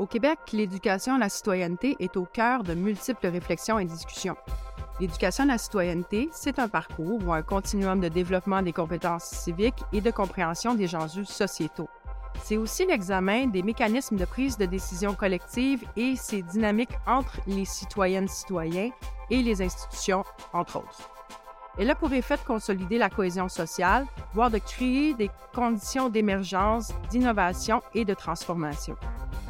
Au Québec, l'éducation à la citoyenneté est au cœur de multiples réflexions et discussions. L'éducation à la citoyenneté, c'est un parcours ou un continuum de développement des compétences civiques et de compréhension des enjeux sociétaux. C'est aussi l'examen des mécanismes de prise de décision collective et ses dynamiques entre les citoyennes citoyens et les institutions, entre autres. Elle a pour effet de consolider la cohésion sociale, voire de créer des conditions d'émergence, d'innovation et de transformation.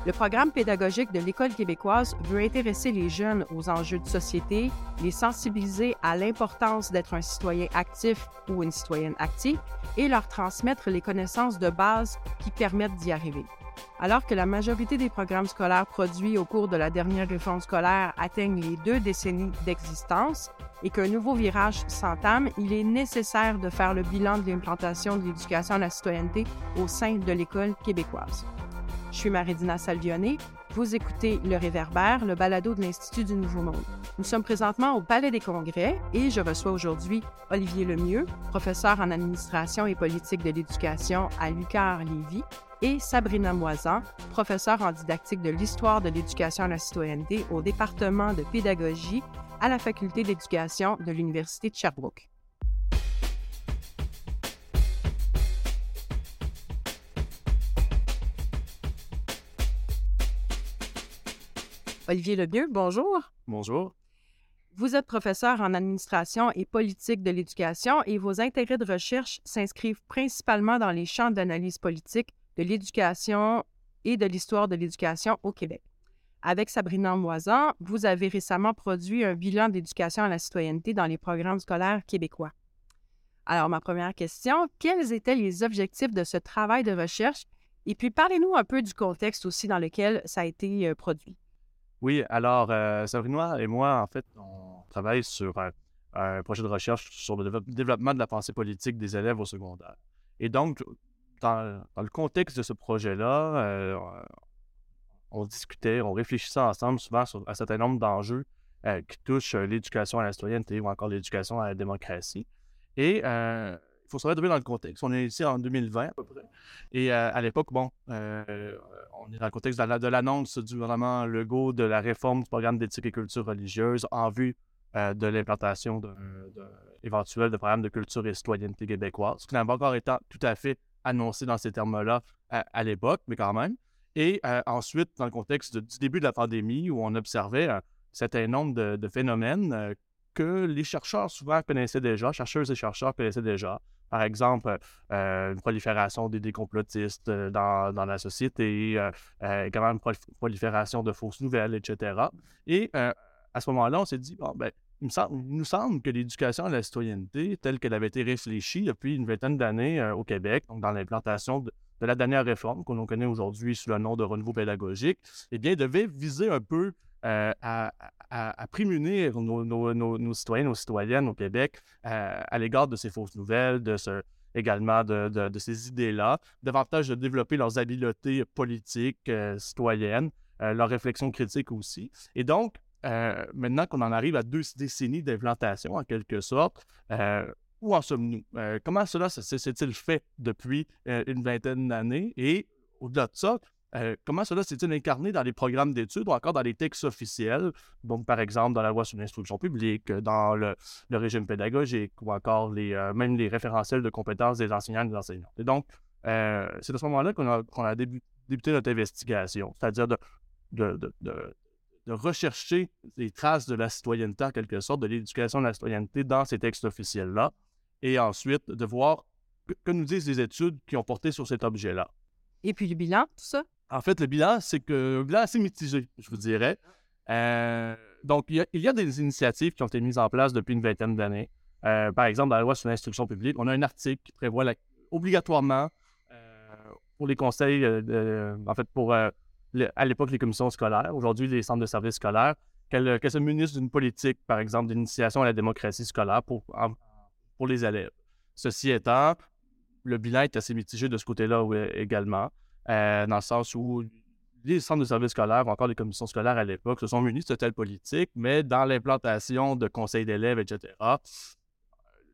Le programme pédagogique de l'École québécoise veut intéresser les jeunes aux enjeux de société, les sensibiliser à l'importance d'être un citoyen actif ou une citoyenne active et leur transmettre les connaissances de base qui permettent d'y arriver. Alors que la majorité des programmes scolaires produits au cours de la dernière réforme scolaire atteignent les deux décennies d'existence et qu'un nouveau virage s'entame, il est nécessaire de faire le bilan de l'implantation de l'éducation à la citoyenneté au sein de l'École québécoise. Je suis Maridina Salvione. Vous écoutez Le Réverbère, le balado de l'Institut du Nouveau Monde. Nous sommes présentement au Palais des Congrès et je reçois aujourd'hui Olivier Lemieux, professeur en administration et politique de l'éducation à l'UQAR-Lévis, et Sabrina Moisan, professeure en didactique de l'histoire de l'éducation à la citoyenneté au département de pédagogie à la faculté d'éducation de l'Université de Sherbrooke. Olivier Lemieux, bonjour. Bonjour. Vous êtes professeur en administration et politique de l'éducation et vos intérêts de recherche s'inscrivent principalement dans les champs d'analyse politique de l'éducation et de l'histoire de l'éducation au Québec. Avec Sabrina Moisan, vous avez récemment produit un bilan d'éducation à la citoyenneté dans les programmes scolaires québécois. Alors, ma première question, quels étaient les objectifs de ce travail de recherche? Et puis, parlez-nous un peu du contexte aussi dans lequel ça a été euh, produit. Oui, alors, euh, Sabrina et moi, en fait, on travaille sur un, projet de recherche sur le développement de la pensée politique des élèves au secondaire. Et donc, dans, le contexte de ce projet-là, euh, on discutait, on réfléchissait ensemble souvent sur un certain nombre d'enjeux euh, qui touchent l'éducation à la citoyenneté ou encore l'éducation à la démocratie. Et il faut se retrouver dans le contexte. On est ici en 2020 à peu près. Et euh, à l'époque, bon, euh, on est dans le contexte de l'annonce du gouvernement Legault de la réforme du programme d'éthique et culture religieuse en vue euh, de l'implantation éventuelle de programme de culture et citoyenneté québécoise, ce qui n'a pas encore été tout à fait annoncé dans ces termes-là à, l'époque, mais quand même. Et ensuite, dans le contexte du début de la pandémie, où on observait un certain nombre de, phénomènes que les chercheurs souvent connaissaient déjà, chercheuses et chercheurs connaissaient déjà, par exemple, euh, une prolifération des complotistes euh, dans, dans, la société, euh, également une prolifération de fausses nouvelles, etc. Et à ce moment-là, on s'est dit, bon, ben, il, nous semble que l'éducation à la citoyenneté, telle qu'elle avait été réfléchie depuis une vingtaine d'années au Québec, donc dans l'implantation de, la dernière réforme qu'on connaît aujourd'hui sous le nom de renouveau pédagogique, eh bien, devait viser un peu à, à, prémunir nos, nos, citoyens, nos citoyennes au Québec euh, à l'égard de ces fausses nouvelles, de également de, ces idées-là, davantage de développer leurs habiletés politiques, euh, citoyennes, euh, leur réflexion critique aussi. Et donc, maintenant qu'on en arrive à deux décennies d'implantation, en quelque sorte, où en sommes-nous? comment cela s'est-il fait depuis une vingtaine d'années? Et au-delà de ça, euh, comment cela s'est-il incarné dans les programmes d'études ou encore dans les textes officiels, donc par exemple dans la loi sur l'instruction publique, dans le, régime pédagogique ou encore les, euh, même les référentiels de compétences des enseignants et des enseignants. Et donc, euh, c'est à ce moment-là qu'on a, débuté notre investigation, c'est-à-dire de, rechercher les traces de la citoyenneté, en quelque sorte, de l'éducation de la citoyenneté dans ces textes officiels-là, et ensuite de voir que nous disent les études qui ont porté sur cet objet-là. Et puis le bilan, tout ça? En fait, le bilan, c'est que un bilan assez mitigé, je vous dirais. Euh, donc, il y, a, des initiatives qui ont été mises en place depuis une vingtaine d'années. Euh, par exemple, dans la loi sur l'instruction publique, on a un article qui prévoit obligatoirement euh, pour les conseils, en fait, pour à l'époque les commissions scolaires, aujourd'hui les centres de services scolaires, qu'elles se munissent d'une politique, par exemple, d'initiation à la démocratie scolaire pour, pour les élèves. Ceci étant, le bilan est assez mitigé de ce côté-là également. Euh, dans le sens où les centres de services scolaires ou encore les commissions scolaires à l'époque se sont munis de telle politique, mais dans l'implantation de conseils d'élèves, etc.,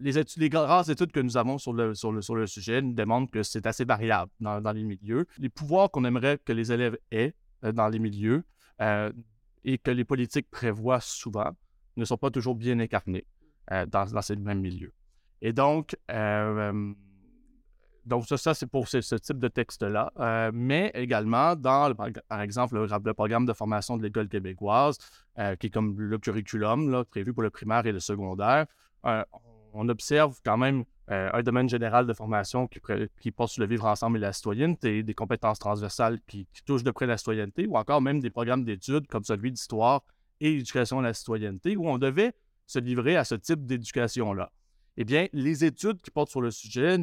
les, études, études que nous avons sur le, sujet nous démontrent que c'est assez variable dans, les milieux. Les pouvoirs qu'on aimerait que les élèves aient dans les milieux et que les politiques prévoient souvent ne sont pas toujours bien incarnées dans, dans, ces mêmes milieux. Et donc, donc, ça, c'est pour ce, type de texte-là. Euh, mais également, dans, par exemple, le, programme de formation de l'École québécoise, euh, qui est comme le curriculum là, prévu pour le primaire et le secondaire, euh, on observe quand même un domaine général de formation qui, porte sur le vivre ensemble et la citoyenneté, des compétences transversales qui, touchent de près la citoyenneté, ou encore même des programmes d'études comme celui d'histoire et éducation à la citoyenneté, où on devait se livrer à ce type d'éducation-là. Eh bien, les études qui portent sur le sujet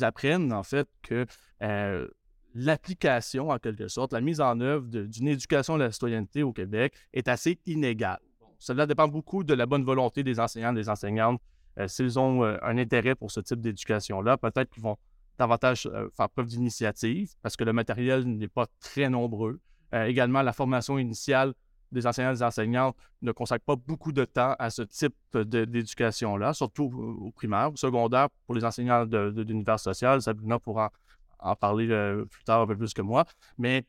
apprennent en fait que euh, l'application, en quelque sorte, la mise en œuvre d'une éducation de la citoyenneté au Québec est assez inégale. cela dépend beaucoup de la bonne volonté des enseignants et des enseignantes. Euh, s'ils ont euh, un intérêt pour ce type d'éducation-là, peut-être qu'ils vont davantage faire preuve d'initiative parce que le matériel n'est pas très nombreux. également, la formation initiale des enseignants et des enseignantes ne consacrent pas beaucoup de temps à ce type d'éducation-là, surtout au, primaire. Au secondaire, pour les enseignants de, l'univers social, Sabrina pourra en, parler euh, plus tard un peu plus que moi, mais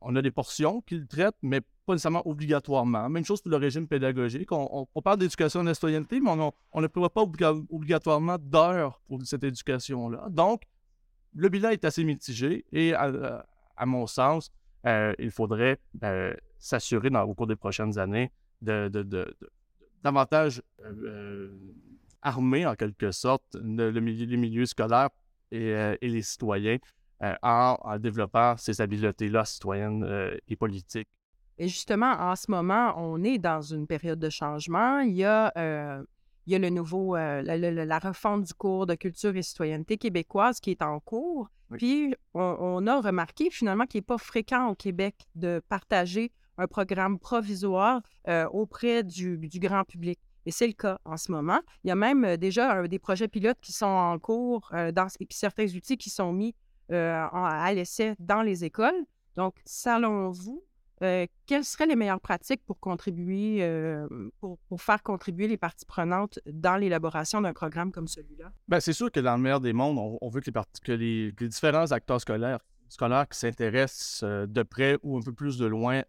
on a des portions qu'ils traitent, mais pas nécessairement obligatoirement. Même chose pour le régime pédagogique. On, parle d'éducation de la citoyenneté, mais on, ne prévoit pas obligatoirement d'heures pour cette éducation-là. Donc, le bilan est assez mitigé et, à, mon sens, euh, il faudrait euh, s'assurer au cours des prochaines années de, davantage euh, euh, armer en quelque sorte le, milieu, les milieux scolaires et, euh, les citoyens en, développant ces habiletés-là citoyennes et politiques. Et justement, en ce moment, on est dans une période de changement. Il y a, il y a le nouveau, la, la, refonte du cours de culture et citoyenneté québécoise qui est en cours. Puis, on, a remarqué finalement qu'il n'est pas fréquent au Québec de partager un programme provisoire euh, auprès du, grand public. Et c'est le cas en ce moment. Il y a même euh, déjà des projets pilotes qui sont en cours euh, dans, et puis certains outils qui sont mis à l'essai dans les écoles. Donc, selon vous, quelles seraient les meilleures pratiques pour contribuer, pour, faire contribuer les parties prenantes dans l'élaboration d'un programme comme celui-là? Bien, c'est sûr que dans le meilleur des mondes, on, veut que les, différents acteurs scolaires, scolaires qui s'intéressent de près ou un peu plus de loin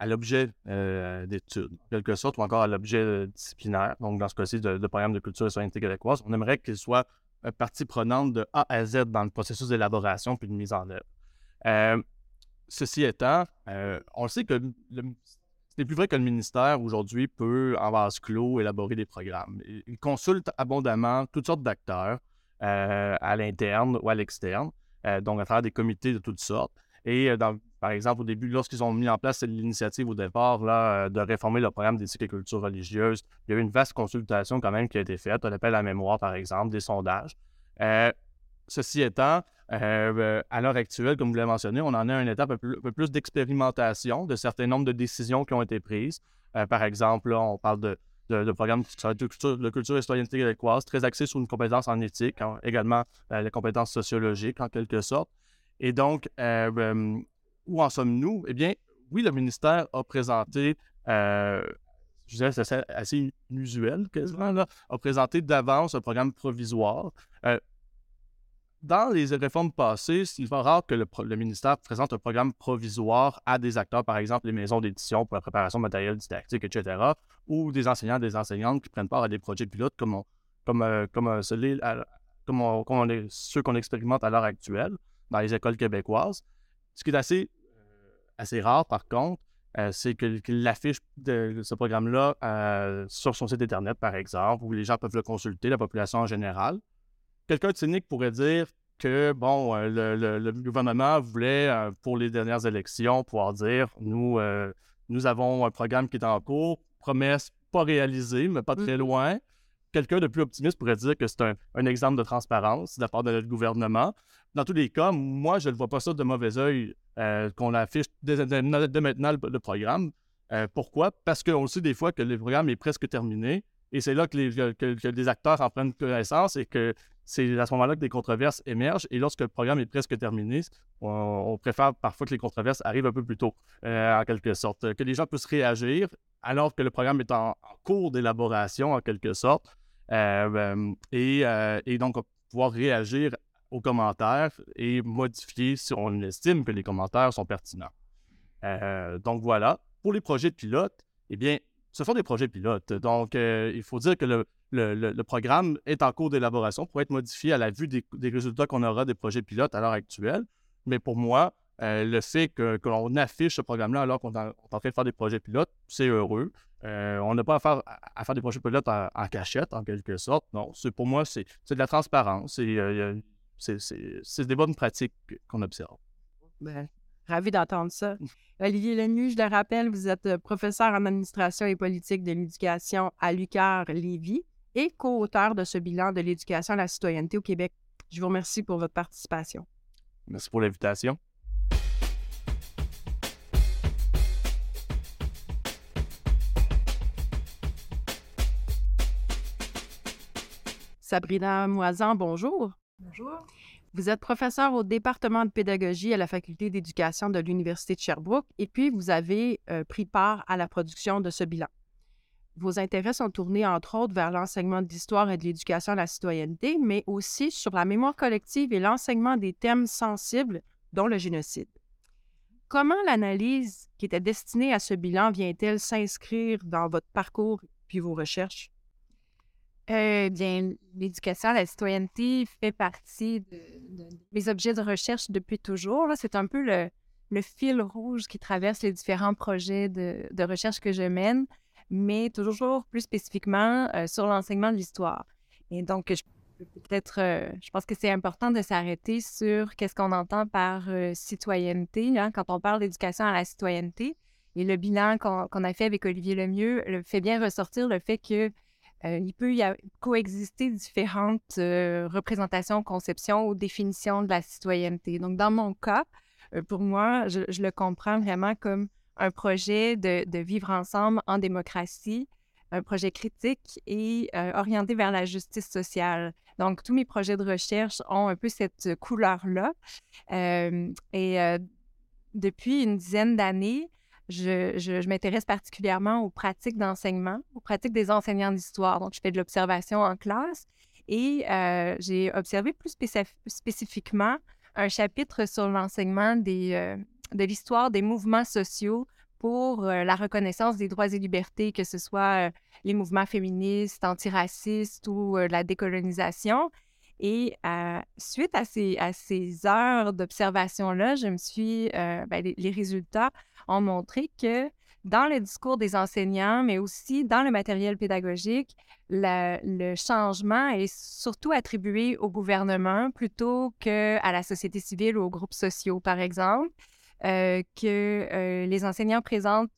à l'objet euh, d'études, en quelque sorte, ou encore à l'objet euh, disciplinaire. Donc, dans ce cas-ci, de, programme de culture et soigneté québécoise, on aimerait qu'il soit partie prenante de A à Z dans le processus d'élaboration puis de mise en œuvre. Euh, ceci étant, on sait que c'est plus vrai que le ministère aujourd'hui peut, en vase clos, élaborer des programmes. Il consulte abondamment toutes sortes d'acteurs à l'interne ou à l'externe, donc à travers des comités de toutes sortes. Et par exemple, au début, lorsqu'ils ont mis en place l'initiative au départ là, euh, de réformer le programme d'éthique et culture religieuse, il y a eu une vaste consultation quand même qui a été faite. On appelle à la mémoire, par exemple, des sondages. Euh, ceci étant, euh, à l'heure actuelle, comme vous l'avez mentionné, on en a une étape un peu, plus d'expérimentation de certains nombres de décisions qui ont été prises. par exemple, on parle de, de, programmes de culture, de et citoyenneté québécoise, très axés sur une compétence en éthique, également les compétences sociologiques en quelque sorte. Et donc, où en sommes-nous? Eh bien, oui, le ministère a présenté, euh, je dirais c'est assez inusuel quasiment, là, a présenté d'avance un programme provisoire. Euh, dans les réformes passées, il va rare que le, ministère présente un programme provisoire à des acteurs, par exemple les maisons d'édition pour la préparation de matériel didactique, etc., ou des enseignants, des enseignantes qui prennent part à des projets pilotes comme, euh, comme, comme, ceux qu'on expérimente à l'heure actuelle dans les écoles québécoises. Ce qui est assez assez rare, par contre, euh, c'est qu'il affiche de, ce programme-là euh, sur son site Internet, par exemple, où les gens peuvent le consulter, la population en général. Quelqu'un de cynique pourrait dire que, bon, euh, le, gouvernement voulait, pour les dernières élections, pouvoir dire nous, nous avons un programme qui est en cours, promesse pas réalisée, mais pas très mmh. loin. Quelqu'un de plus optimiste pourrait dire que c'est un, un, exemple de transparence de la part de notre gouvernement. Dans tous les cas, moi, je ne vois pas ça de mauvais oeil euh, qu'on affiche dès, maintenant le, programme. Euh, pourquoi? Parce qu'on sait des fois que le programme est presque terminé et c'est là que les, acteurs en prennent connaissance et que c'est à ce moment-là que des controverses émergent. Et lorsque le programme est presque terminé, on, préfère parfois que les controverses arrivent un peu plus tôt, euh, en quelque sorte, que les gens puissent réagir alors que le programme est en, cours d'élaboration, en quelque sorte, et, et, donc pouvoir réagir aux commentaires et modifier si on estime que les commentaires sont pertinents. Euh, donc voilà. Pour les projets de pilote, eh bien, ce sont des projets pilotes. Donc, euh, il faut dire que le, programme est en cours d'élaboration pour être modifié à la vue des, résultats qu'on aura des projets pilotes à l'heure actuelle. Mais pour moi, euh, le fait que, l'on affiche ce programme-là alors qu'on est en train de faire des projets pilotes, c'est heureux. on n'a pas à faire, à faire des projets pilotes en, cachette, en quelque sorte. Non, pour moi, c'est de la transparence. C'est des bonnes pratiques qu'on observe. Ben, Ravi d'entendre ça. Olivier Lemieux, je le rappelle, vous êtes euh, professeur en administration et politique de l'éducation à l'UQAR Lévis et co-auteur de ce bilan de l'éducation à la citoyenneté au Québec. Je vous remercie pour votre participation. Merci pour l'invitation. Sabrina Moisan, bonjour. Bonjour. Vous êtes professeur au département de pédagogie à la faculté d'éducation de l'Université de Sherbrooke et puis vous avez euh, pris part à la production de ce bilan. Vos intérêts sont tournés entre autres vers l'enseignement de l'histoire et de l'éducation à la citoyenneté, mais aussi sur la mémoire collective et l'enseignement des thèmes sensibles, dont le génocide. Comment l'analyse qui était destinée à ce bilan vient-elle s'inscrire dans votre parcours puis vos recherches? Euh, bien, l'éducation à la citoyenneté fait partie de, mes objets de recherche depuis toujours. C'est un peu le, fil rouge qui traverse les différents projets de, recherche que je mène, mais toujours plus spécifiquement euh, sur l'enseignement de l'histoire. Et donc, je peut-être, euh, je pense que c'est important de s'arrêter sur qu'est-ce qu'on entend par citoyenneté hein, quand on parle d'éducation à la citoyenneté. Et le bilan qu'on a fait avec Olivier Lemieux le fait bien ressortir le fait que euh, il peut y coexister différentes euh, représentations, conceptions ou définitions de la citoyenneté. Donc, dans mon cas, euh, pour moi, je, le comprends vraiment comme un projet de, vivre ensemble en démocratie, un projet critique et orienté vers la justice sociale. Donc, tous mes projets de recherche ont un peu cette couleur-là. et depuis une dizaine d'années, je, m'intéresse particulièrement aux pratiques d'enseignement, aux pratiques des enseignants d'histoire. Donc, je fais de l'observation en classe et euh, j'ai observé plus spécifiquement un chapitre sur l'enseignement euh, de l'histoire des mouvements sociaux pour euh, la reconnaissance des droits et libertés, que ce soit les mouvements féministes, antiracistes ou la décolonisation. Et suite à ces, heures d'observation-là, je me suis, ben, les, résultats ont montré que dans le discours des enseignants, mais aussi dans le matériel pédagogique, le changement est surtout attribué au gouvernement plutôt qu'à la société civile ou aux groupes sociaux, par exemple, que les enseignants présentent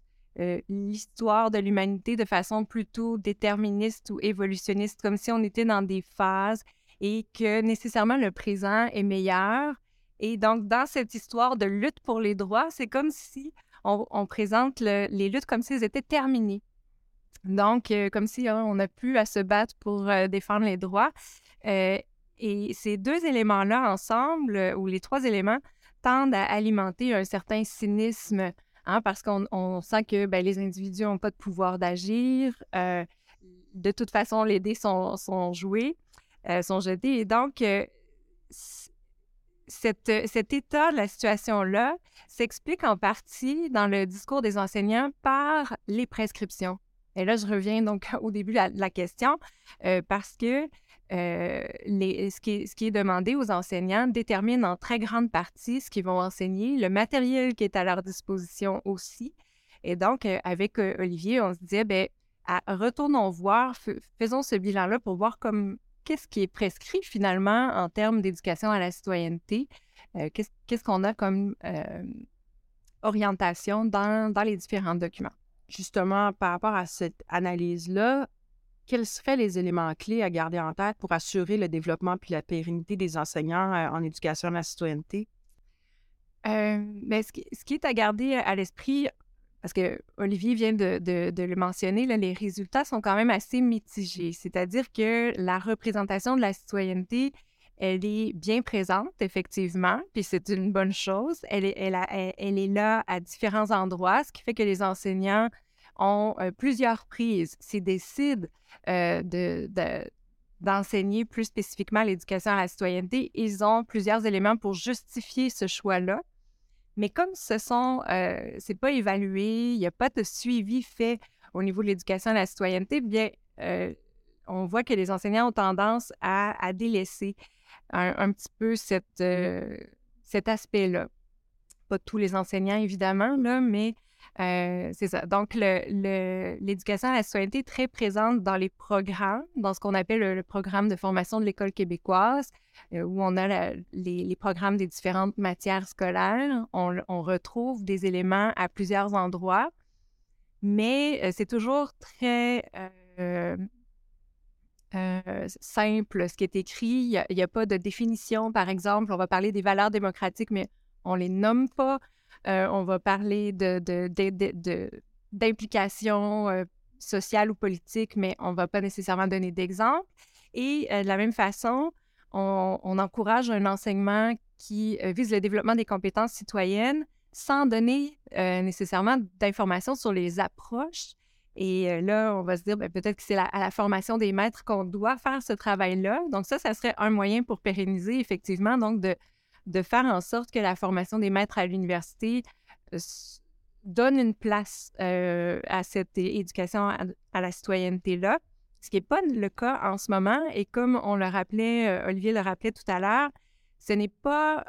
l'histoire de l'humanité de façon plutôt déterministe ou évolutionniste, comme si on était dans des phases et que nécessairement le présent est meilleur. Et donc, dans cette histoire de lutte pour les droits, c'est comme si on, présente les luttes comme si elles étaient terminées. Donc, euh, comme si hein, on n'a plus à se battre pour euh, défendre les droits. Euh, et ces deux éléments-là ensemble, ou les trois éléments, tendent à alimenter un certain cynisme, hein, parce qu'on sent que ben, les individus n'ont pas de pouvoir d'agir. de toute façon, les dés sont, sont joués. Sont jetés. Et donc, euh, cet état de la situation-là s'explique en partie dans le discours des enseignants par les prescriptions. Et là, je reviens donc au début de la, question, euh, parce que les, ce, qui est, ce, qui est, demandé aux enseignants détermine en très grande partie ce qu'ils vont enseigner, le matériel qui est à leur disposition aussi. Et donc, avec Olivier, on se disait, ben, retournons voir, faisons ce bilan-là pour voir comme qu'est-ce qui est prescrit finalement en termes d'éducation à la citoyenneté? Euh, qu'est-ce qu'on a comme euh, orientation dans, les différents documents? Justement, par rapport à cette analyse-là, quels seraient les éléments clés à garder en tête pour assurer le développement puis la pérennité des enseignants euh, en éducation à la citoyenneté? mais ce, qui, est à garder à l'esprit, parce que Olivier vient de, le mentionner, les résultats sont quand même assez mitigés. C'est-à-dire que la représentation de la citoyenneté, elle est bien présente, effectivement, puis c'est une bonne chose. Elle est, là à différents endroits, ce qui fait que les enseignants ont euh, plusieurs prises s'ils décident euh, de, d'enseigner plus spécifiquement l'éducation à la citoyenneté, ils ont plusieurs éléments pour justifier ce choix-là. Mais comme ce sont, euh, c'est pas évalué, il n'y a pas de suivi fait au niveau de l'éducation à la citoyenneté, bien, euh, on voit que les enseignants ont tendance à, délaisser un, petit peu euh, cet aspect-là. Pas tous les enseignants, évidemment, là, mais euh, c'est ça. Donc, l'éducation à la citoyenneté est très présente dans les programmes, dans ce qu'on appelle le, programme de formation de l'École québécoise, euh, où on a les, programmes des différentes matières scolaires. On, retrouve des éléments à plusieurs endroits, mais euh, c'est toujours très simple ce qui est écrit. Il n'y a, pas de définition, par exemple. On va parler des valeurs démocratiques, mais on ne les nomme pas. Euh, on va parler de, d'implication euh, sociale ou politique, mais on ne va pas nécessairement donner d'exemple. Et euh, de la même façon, on, encourage un enseignement qui vise le développement des compétences citoyennes sans donner nécessairement d'informations sur les approches. Et là, on va se dire, ben, peut-être que c'est à la formation des maîtres qu'on doit faire ce travail-là. Donc ça, ça serait un moyen pour pérenniser effectivement, donc de, de faire en sorte que la formation des maîtres à l'université euh, donne une place euh, à cette éducation à, la citoyenneté-là, ce qui n'est pas le cas en ce moment. Et comme on le rappelait, euh, Olivier le rappelait tout à l'heure, ce n'est pas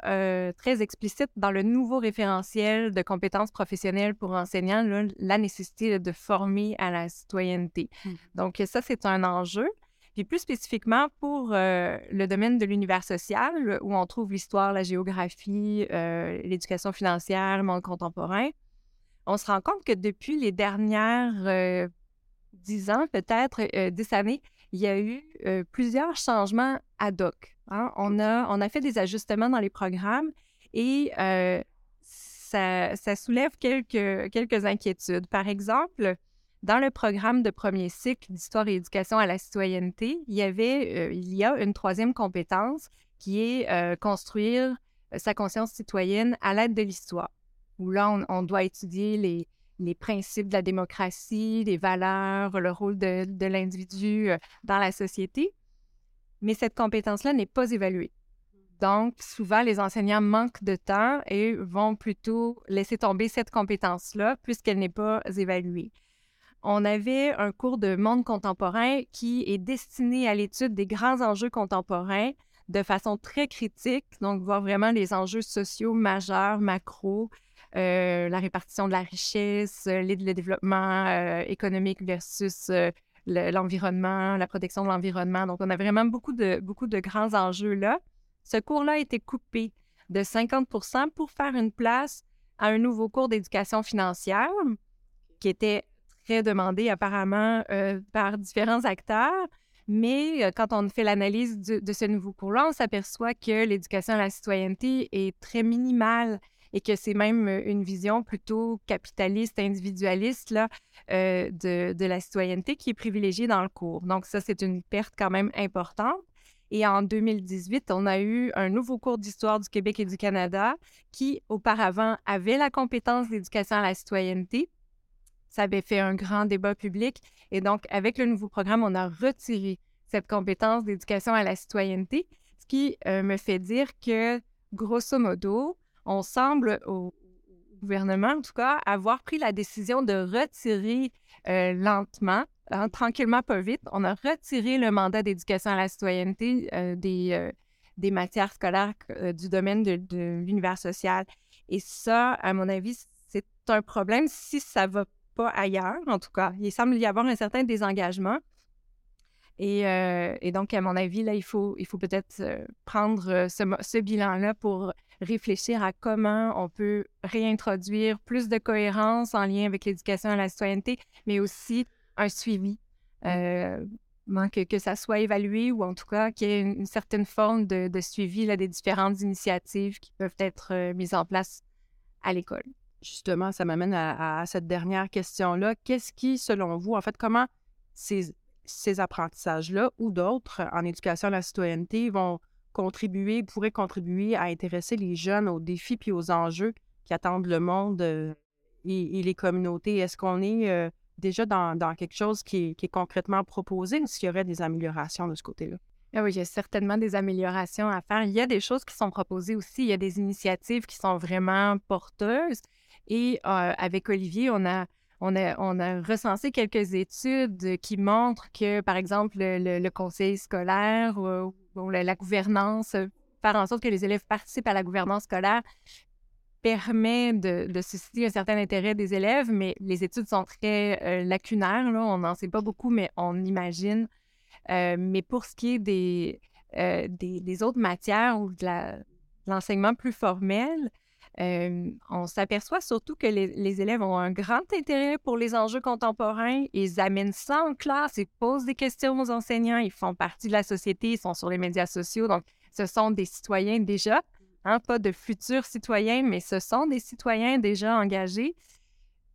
très explicite dans le nouveau référentiel de compétences professionnelles pour enseignants, la nécessité de former à la citoyenneté. Mmh. Donc ça, c'est un enjeu. Puis plus spécifiquement pour euh, le domaine de l'univers social, où on trouve l'histoire, la géographie, euh, l'éducation financière, le monde contemporain, on se rend compte que depuis les dernières euh, dix ans, peut-être dix années, il y a eu plusieurs changements ad hoc. Hein. On, a, on a fait des ajustements dans les programmes et ça, ça, soulève quelques, quelques inquiétudes. Par exemple, dans le programme de premier cycle d'histoire et éducation à la citoyenneté, il y avait, euh, il y a une troisième compétence qui est euh, construire euh, sa conscience citoyenne à l'aide de l'histoire, où là, on, doit étudier les, principes de la démocratie, les valeurs, le rôle de l'individu dans la société. Mais cette compétence-là n'est pas évaluée. Donc, souvent, les enseignants manquent de temps et vont plutôt laisser tomber cette compétence-là puisqu'elle n'est pas évaluée on avait un cours de monde contemporain qui est destiné à l'étude des grands enjeux contemporains de façon très critique, donc voir vraiment les enjeux sociaux majeurs, macro, euh, la répartition de la richesse, euh, le, développement euh, économique versus l'environnement, la protection de l'environnement. Donc, on a vraiment beaucoup de, beaucoup de grands enjeux là. Ce cours-là a été coupé de 50% pour faire une place à un nouveau cours d'éducation financière qui était très demandé apparemment euh, par différents acteurs. Mais euh, quand on fait l'analyse de, ce nouveau cours-là, on s'aperçoit que l'éducation à la citoyenneté est très minimale et que c'est même euh, une vision plutôt capitaliste, individualiste là, de, de, la citoyenneté qui est privilégiée dans le cours. Donc ça, c'est une perte quand même importante. Et en 2018, on a eu un nouveau cours d'histoire du Québec et du Canada qui, auparavant, avait la compétence d'éducation à la citoyenneté, ça avait fait un grand débat public. Et donc, avec le nouveau programme, on a retiré cette compétence d'éducation à la citoyenneté, ce qui euh, me fait dire que, grosso modo, on semble au gouvernement, en tout cas, avoir pris la décision de retirer euh, lentement, hein, tranquillement, pas vite, on a retiré le mandat d'éducation à la citoyenneté euh, des, des matières scolaires du domaine de, de l'univers social. Et ça, à mon avis, c'est un problème si ça va pas ailleurs, en tout cas. Il semble y avoir un certain désengagement. Et, euh, donc, à mon avis, là, il faut, il faut peut-être euh, prendre euh, ce, bilan-là pour réfléchir à comment on peut réintroduire plus de cohérence en lien avec l'éducation à la citoyenneté, mais aussi un suivi. Mmh. que, que ça soit évalué ou en tout cas qu'il y ait une, certaine forme de, suivi là, des différentes initiatives qui peuvent être mises en place à l'école. Justement, ça m'amène à, cette dernière question-là. Qu'est-ce qui, selon vous, en fait, comment ces, apprentissages-là ou d'autres en éducation à la citoyenneté vont contribuer, pourraient contribuer à intéresser les jeunes aux défis puis aux enjeux qui attendent le monde euh, et, les communautés? Est-ce qu'on est, euh, déjà dans, quelque chose qui est, concrètement proposé ou s'il y aurait des améliorations de ce côté-là? Ah oui, il y a certainement des améliorations à faire. Il y a des choses qui sont proposées aussi. Il y a des initiatives qui sont vraiment porteuses. Et euh, avec Olivier, on a, recensé quelques études qui montrent que, par exemple, le, conseil scolaire ou, la, gouvernance, faire en sorte que les élèves participent à la gouvernance scolaire, permet de, susciter un certain intérêt des élèves, mais les études sont très euh, lacunaires. On n'en sait pas beaucoup, mais on imagine. Euh, mais pour ce qui est des, autres matières ou de l'enseignement plus formel, on s'aperçoit surtout que les, élèves ont un grand intérêt pour les enjeux contemporains. Ils amènent ça en classe, ils posent des questions aux enseignants, ils font partie de la société, ils sont sur les médias sociaux. Donc, ce sont des citoyens déjà. Hein, pas de futurs citoyens, mais ce sont des citoyens déjà engagés.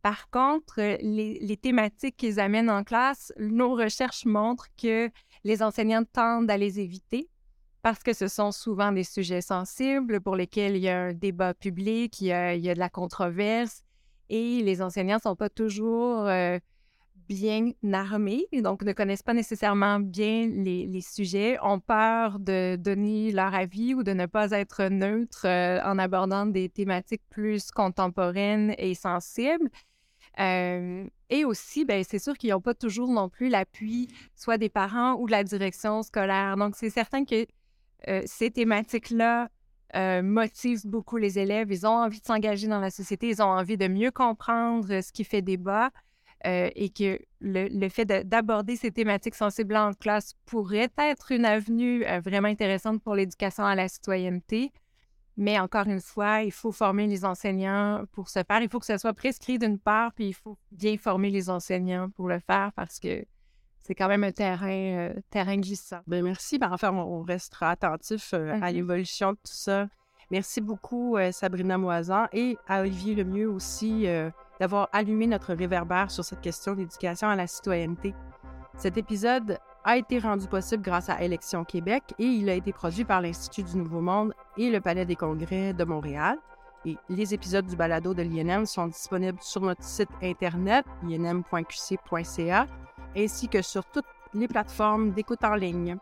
Par contre, les, thématiques qu'ils amènent en classe, nos recherches montrent que les enseignants tendent à les éviter parce que ce sont souvent des sujets sensibles pour lesquels il y a un débat public, il y a, de la controverse et les enseignants ne sont pas toujours euh, bien armés, donc ne connaissent pas nécessairement bien les, sujets, ont peur de donner leur avis ou de ne pas être neutre euh, en abordant des thématiques plus contemporaines et sensibles. Euh, et aussi, ben, c'est sûr qu'ils n'ont pas toujours non plus l'appui soit des parents ou de la direction scolaire. Donc, c'est certain que euh, ces thématiques-là motivent beaucoup les élèves. Ils ont envie de s'engager dans la société, ils ont envie de mieux comprendre ce qui fait débat. Euh, et que le, fait d'aborder ces thématiques sensibles en classe pourrait être une avenue euh, vraiment intéressante pour l'éducation à la citoyenneté. Mais encore une fois, il faut former les enseignants pour ce faire. Il faut que ce soit prescrit d'une part, puis il faut bien former les enseignants pour le faire parce que c'est quand même un terrain, euh, terrain glissant. Bien, merci. Ben, enfin, on restera attentif à mm-hmm. l'évolution de tout ça. Merci beaucoup, Sabrina Moisan, et à Olivier Lemieux aussi d'avoir allumé notre réverbère sur cette question d'éducation à la citoyenneté. Cet épisode a été rendu possible grâce à Élections Québec et il a été produit par l'Institut du Nouveau Monde et le Palais des Congrès de Montréal. Et les épisodes du balado de l'INM sont disponibles sur notre site internet inm.qc.ca ainsi que sur toutes les plateformes d'écoute en ligne.